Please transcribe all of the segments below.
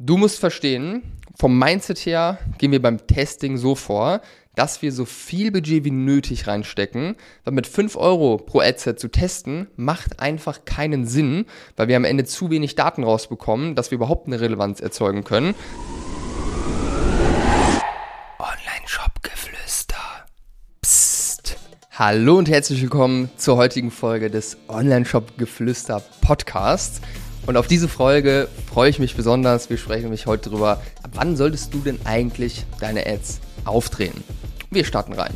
Du musst verstehen, vom Mindset her gehen wir beim Testing so vor, dass wir so viel Budget wie nötig reinstecken, weil mit 5 Euro pro Adset zu testen, macht einfach keinen Sinn, weil wir am Ende zu wenig Daten rausbekommen, dass wir überhaupt eine Relevanz erzeugen können. Online-Shop-Geflüster. Psst. Hallo und herzlich willkommen zur heutigen Folge des Online-Shop-Geflüster Podcasts. Und auf diese Folge freue ich mich besonders. Wir sprechen nämlich heute darüber, wann solltest du denn eigentlich deine Ads aufdrehen? Wir starten rein.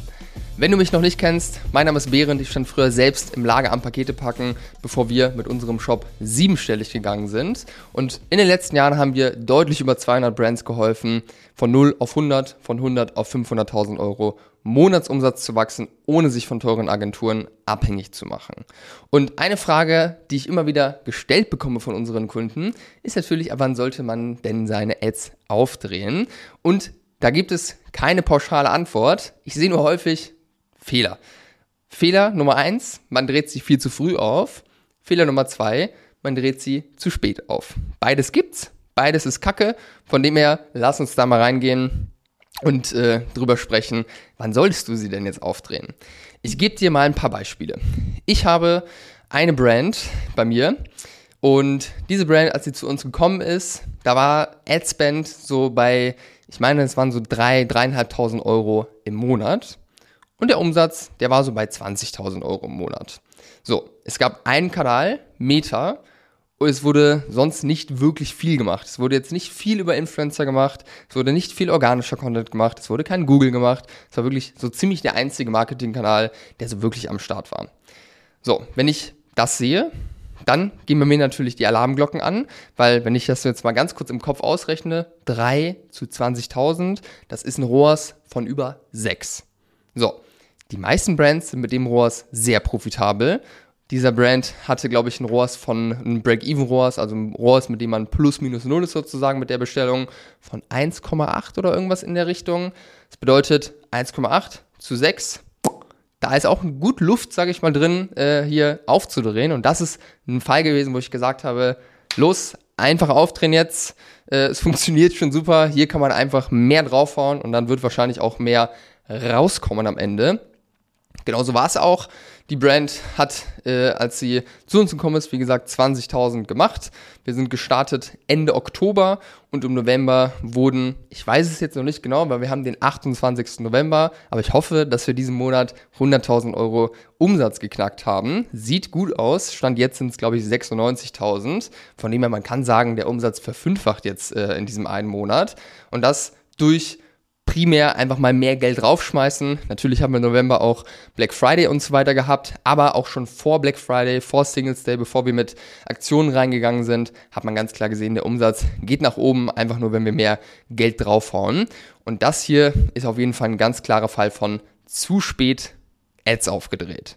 Wenn du mich noch nicht kennst, mein Name ist Behrend. Ich stand früher selbst im Lager am Pakete packen, bevor wir mit unserem Shop siebenstellig gegangen sind. Und in den letzten Jahren haben wir deutlich über 200 Brands geholfen, von 0 auf 100, von 100 auf 500.000 Euro Monatsumsatz zu wachsen, ohne sich von teuren Agenturen abhängig zu machen. Und eine Frage, die ich immer wieder gestellt bekomme von unseren Kunden, ist natürlich, wann sollte man denn seine Ads aufdrehen? Und da gibt es keine pauschale Antwort. Ich sehe nur häufig Fehler. Fehler Nummer eins, man dreht sie viel zu früh auf. Fehler Nummer zwei, man dreht sie zu spät auf. Beides gibt's, beides ist Kacke. Von dem her, lass uns da mal reingehen und äh, drüber sprechen, wann solltest du sie denn jetzt aufdrehen? Ich gebe dir mal ein paar Beispiele. Ich habe eine Brand bei mir und diese Brand, als sie zu uns gekommen ist, da war Adspend so bei, ich meine, es waren so drei, dreieinhalbtausend Euro im Monat und der Umsatz, der war so bei 20.000 Euro im Monat. So, es gab einen Kanal, Meta, es wurde sonst nicht wirklich viel gemacht. Es wurde jetzt nicht viel über Influencer gemacht, es wurde nicht viel organischer Content gemacht, es wurde kein Google gemacht. Es war wirklich so ziemlich der einzige Marketingkanal, der so wirklich am Start war. So, wenn ich das sehe, dann gehen bei mir natürlich die Alarmglocken an, weil wenn ich das jetzt mal ganz kurz im Kopf ausrechne, 3 zu 20.000, das ist ein ROAS von über 6. So, die meisten Brands sind mit dem ROAS sehr profitabel dieser Brand hatte, glaube ich, ein ROAS von, ein Break-Even-ROAS, also ein ROAS, mit dem man plus minus null ist sozusagen mit der Bestellung von 1,8 oder irgendwas in der Richtung. Das bedeutet 1,8 zu 6. Da ist auch gut Luft, sage ich mal, drin, äh, hier aufzudrehen. Und das ist ein Fall gewesen, wo ich gesagt habe, los, einfach aufdrehen jetzt. Äh, es funktioniert schon super. Hier kann man einfach mehr draufhauen und dann wird wahrscheinlich auch mehr rauskommen am Ende. Genauso war es auch. Die Brand hat, äh, als sie zu uns gekommen ist, wie gesagt, 20.000 gemacht. Wir sind gestartet Ende Oktober und im November wurden, ich weiß es jetzt noch nicht genau, weil wir haben den 28. November, aber ich hoffe, dass wir diesen Monat 100.000 Euro Umsatz geknackt haben. Sieht gut aus. Stand jetzt sind es, glaube ich, 96.000. Von dem her, man kann sagen, der Umsatz verfünffacht jetzt äh, in diesem einen Monat. Und das durch primär einfach mal mehr Geld draufschmeißen. Natürlich haben wir im November auch Black Friday und so weiter gehabt, aber auch schon vor Black Friday, vor Singles Day, bevor wir mit Aktionen reingegangen sind, hat man ganz klar gesehen, der Umsatz geht nach oben, einfach nur, wenn wir mehr Geld draufhauen. Und das hier ist auf jeden Fall ein ganz klarer Fall von zu spät Ads aufgedreht.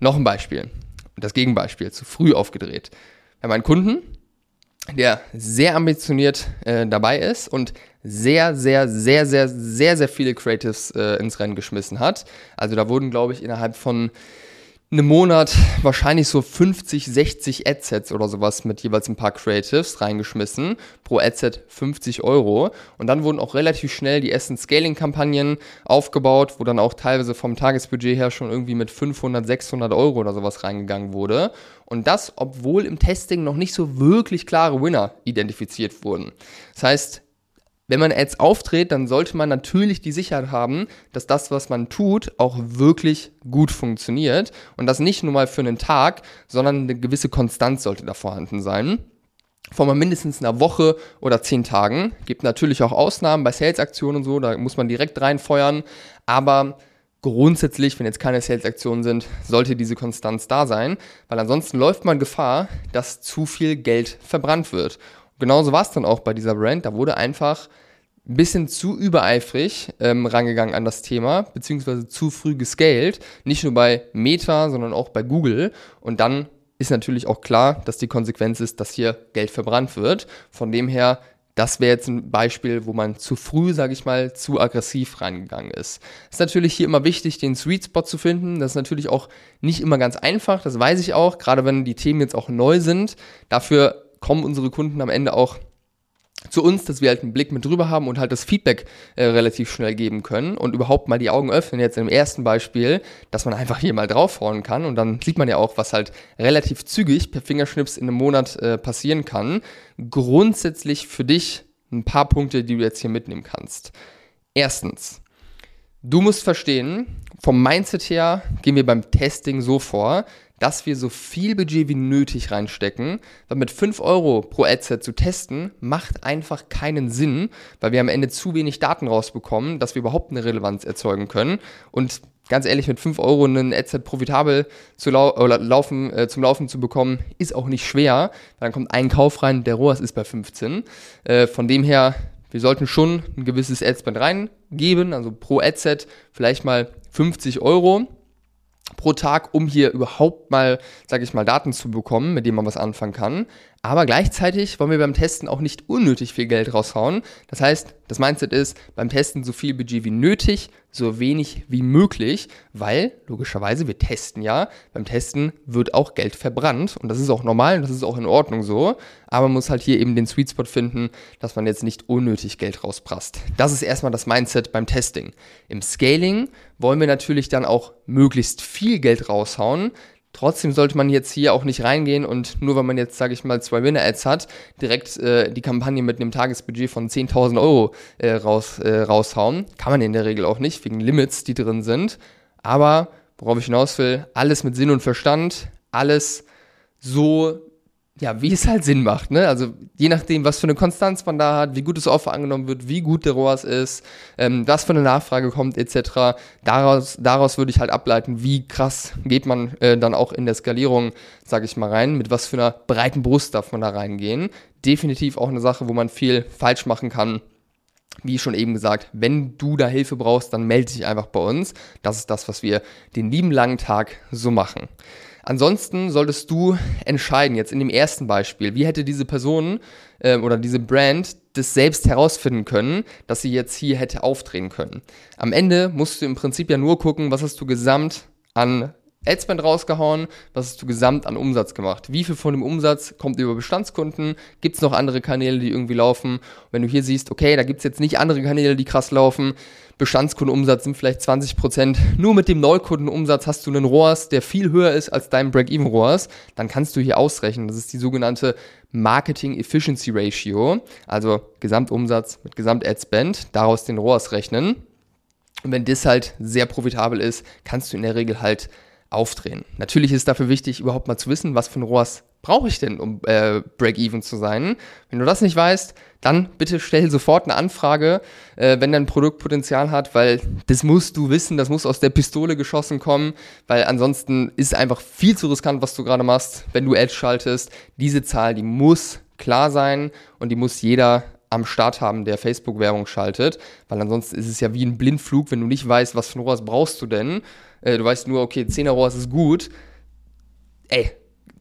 Noch ein Beispiel. Das Gegenbeispiel, zu früh aufgedreht. Wir haben einen Kunden, der sehr ambitioniert äh, dabei ist und sehr, sehr, sehr, sehr, sehr, sehr viele Creatives äh, ins Rennen geschmissen hat. Also da wurden, glaube ich, innerhalb von einem Monat wahrscheinlich so 50, 60 Adsets oder sowas mit jeweils ein paar Creatives reingeschmissen. Pro Adset 50 Euro. Und dann wurden auch relativ schnell die ersten Scaling-Kampagnen aufgebaut, wo dann auch teilweise vom Tagesbudget her schon irgendwie mit 500, 600 Euro oder sowas reingegangen wurde. Und das, obwohl im Testing noch nicht so wirklich klare Winner identifiziert wurden. Das heißt, wenn man Ads auftritt, dann sollte man natürlich die Sicherheit haben, dass das, was man tut, auch wirklich gut funktioniert. Und das nicht nur mal für einen Tag, sondern eine gewisse Konstanz sollte da vorhanden sein. Von mal mindestens einer Woche oder zehn Tagen. Gibt natürlich auch Ausnahmen bei Sales-Aktionen und so, da muss man direkt reinfeuern. Aber grundsätzlich, wenn jetzt keine Sales-Aktionen sind, sollte diese Konstanz da sein, weil ansonsten läuft man Gefahr, dass zu viel Geld verbrannt wird genauso war es dann auch bei dieser Brand. Da wurde einfach ein bisschen zu übereifrig ähm, rangegangen an das Thema, beziehungsweise zu früh gescaled. Nicht nur bei Meta, sondern auch bei Google. Und dann ist natürlich auch klar, dass die Konsequenz ist, dass hier Geld verbrannt wird. Von dem her, das wäre jetzt ein Beispiel, wo man zu früh, sage ich mal, zu aggressiv reingegangen ist. Es ist natürlich hier immer wichtig, den Sweet Spot zu finden. Das ist natürlich auch nicht immer ganz einfach, das weiß ich auch, gerade wenn die Themen jetzt auch neu sind. Dafür kommen unsere Kunden am Ende auch zu uns, dass wir halt einen Blick mit drüber haben und halt das Feedback äh, relativ schnell geben können und überhaupt mal die Augen öffnen, jetzt im ersten Beispiel, dass man einfach hier mal draufhauen kann und dann sieht man ja auch, was halt relativ zügig per Fingerschnips in einem Monat äh, passieren kann. Grundsätzlich für dich ein paar Punkte, die du jetzt hier mitnehmen kannst. Erstens, du musst verstehen, vom Mindset her gehen wir beim Testing so vor, dass wir so viel Budget wie nötig reinstecken, weil mit 5 Euro pro Adset zu testen, macht einfach keinen Sinn, weil wir am Ende zu wenig Daten rausbekommen, dass wir überhaupt eine Relevanz erzeugen können. Und ganz ehrlich, mit 5 Euro einen Adset profitabel zu lau laufen, äh, zum Laufen zu bekommen, ist auch nicht schwer. Dann kommt ein Kauf rein, der ROAS ist bei 15. Äh, von dem her, wir sollten schon ein gewisses Adspend reingeben, also pro Adset vielleicht mal 50 Euro pro Tag, um hier überhaupt mal, sage ich mal, Daten zu bekommen, mit denen man was anfangen kann. Aber gleichzeitig wollen wir beim Testen auch nicht unnötig viel Geld raushauen. Das heißt, das Mindset ist, beim Testen so viel Budget wie nötig, so wenig wie möglich, weil logischerweise wir testen ja, beim Testen wird auch Geld verbrannt und das ist auch normal und das ist auch in Ordnung so, aber man muss halt hier eben den Sweet Spot finden, dass man jetzt nicht unnötig Geld rausprasst. Das ist erstmal das Mindset beim Testing. Im Scaling wollen wir natürlich dann auch möglichst viel Geld raushauen, Trotzdem sollte man jetzt hier auch nicht reingehen und nur weil man jetzt, sage ich mal, zwei Winner-Ads hat, direkt äh, die Kampagne mit einem Tagesbudget von 10.000 Euro äh, raus, äh, raushauen. Kann man in der Regel auch nicht, wegen Limits, die drin sind. Aber, worauf ich hinaus will, alles mit Sinn und Verstand, alles so ja, wie es halt Sinn macht, ne? Also je nachdem, was für eine Konstanz man da hat, wie gut das Offer angenommen wird, wie gut der ROAS ist, ähm, was für eine Nachfrage kommt, etc. Daraus, daraus würde ich halt ableiten, wie krass geht man äh, dann auch in der Skalierung, sage ich mal, rein, mit was für einer breiten Brust darf man da reingehen. Definitiv auch eine Sache, wo man viel falsch machen kann. Wie schon eben gesagt, wenn du da Hilfe brauchst, dann melde dich einfach bei uns. Das ist das, was wir den lieben langen Tag so machen. Ansonsten solltest du entscheiden, jetzt in dem ersten Beispiel, wie hätte diese Person äh, oder diese Brand das selbst herausfinden können, dass sie jetzt hier hätte aufdrehen können. Am Ende musst du im Prinzip ja nur gucken, was hast du gesamt an Adspend rausgehauen, was hast du gesamt an Umsatz gemacht? Wie viel von dem Umsatz kommt über Bestandskunden? Gibt es noch andere Kanäle, die irgendwie laufen? Und wenn du hier siehst, okay, da gibt es jetzt nicht andere Kanäle, die krass laufen, Bestandskundenumsatz sind vielleicht 20 Prozent. Nur mit dem Neukundenumsatz hast du einen ROAS, der viel höher ist als dein Break-Even-ROAS. Dann kannst du hier ausrechnen. Das ist die sogenannte Marketing Efficiency Ratio, also Gesamtumsatz mit Gesamt-Ad-Spend, daraus den ROAS rechnen. Und wenn das halt sehr profitabel ist, kannst du in der Regel halt aufdrehen. Natürlich ist dafür wichtig, überhaupt mal zu wissen, was für ein ROAS brauche ich denn, um äh, Break-Even zu sein. Wenn du das nicht weißt, dann bitte stell sofort eine Anfrage, äh, wenn dein Produkt Potenzial hat, weil das musst du wissen, das muss aus der Pistole geschossen kommen, weil ansonsten ist einfach viel zu riskant, was du gerade machst, wenn du Ads schaltest. Diese Zahl, die muss klar sein und die muss jeder am Start haben, der Facebook-Werbung schaltet, weil ansonsten ist es ja wie ein Blindflug, wenn du nicht weißt, was für ein ROAS brauchst du denn. Äh, du weißt nur, okay, 10er ROAS ist gut. Ey,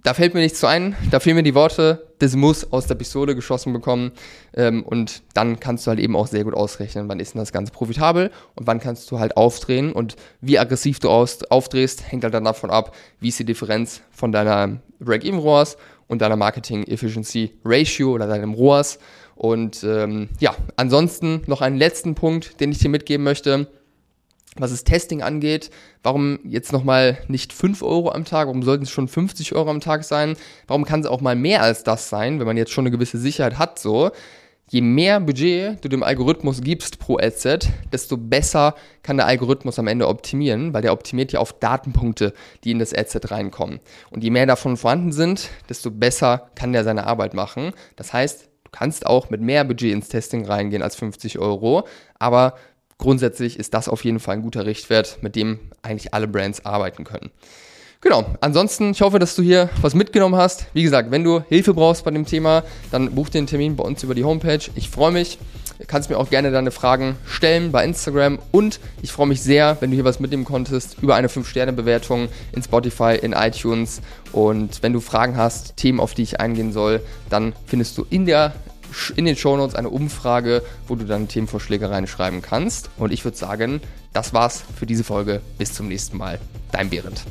da fällt mir nichts zu ein, da fehlen mir die Worte, das muss aus der Pistole geschossen bekommen. Ähm, und dann kannst du halt eben auch sehr gut ausrechnen, wann ist denn das Ganze profitabel und wann kannst du halt aufdrehen. Und wie aggressiv du aufdrehst, hängt halt dann davon ab, wie ist die Differenz von deiner Break-Even-ROAS und deiner Marketing Efficiency Ratio oder deinem ROAS und ähm, ja, ansonsten noch einen letzten Punkt, den ich dir mitgeben möchte was das Testing angeht, warum jetzt nochmal nicht 5 Euro am Tag, warum sollten es schon 50 Euro am Tag sein? Warum kann es auch mal mehr als das sein, wenn man jetzt schon eine gewisse Sicherheit hat, so? Je mehr Budget du dem Algorithmus gibst pro Adset, desto besser kann der Algorithmus am Ende optimieren, weil der optimiert ja auf Datenpunkte, die in das Adset reinkommen. Und je mehr davon vorhanden sind, desto besser kann der seine Arbeit machen. Das heißt, du kannst auch mit mehr Budget ins Testing reingehen als 50 Euro, aber grundsätzlich ist das auf jeden Fall ein guter Richtwert, mit dem eigentlich alle Brands arbeiten können. Genau, ansonsten, ich hoffe, dass du hier was mitgenommen hast. Wie gesagt, wenn du Hilfe brauchst bei dem Thema, dann buch dir einen Termin bei uns über die Homepage. Ich freue mich. Kannst mir auch gerne deine Fragen stellen bei Instagram und ich freue mich sehr, wenn du hier was mitnehmen konntest über eine 5-Sterne-Bewertung in Spotify, in iTunes und wenn du Fragen hast, Themen, auf die ich eingehen soll, dann findest du in der in den Shownotes eine Umfrage, wo du dann Themenvorschläge reinschreiben kannst. Und ich würde sagen, das war's für diese Folge. Bis zum nächsten Mal. Dein Behrend.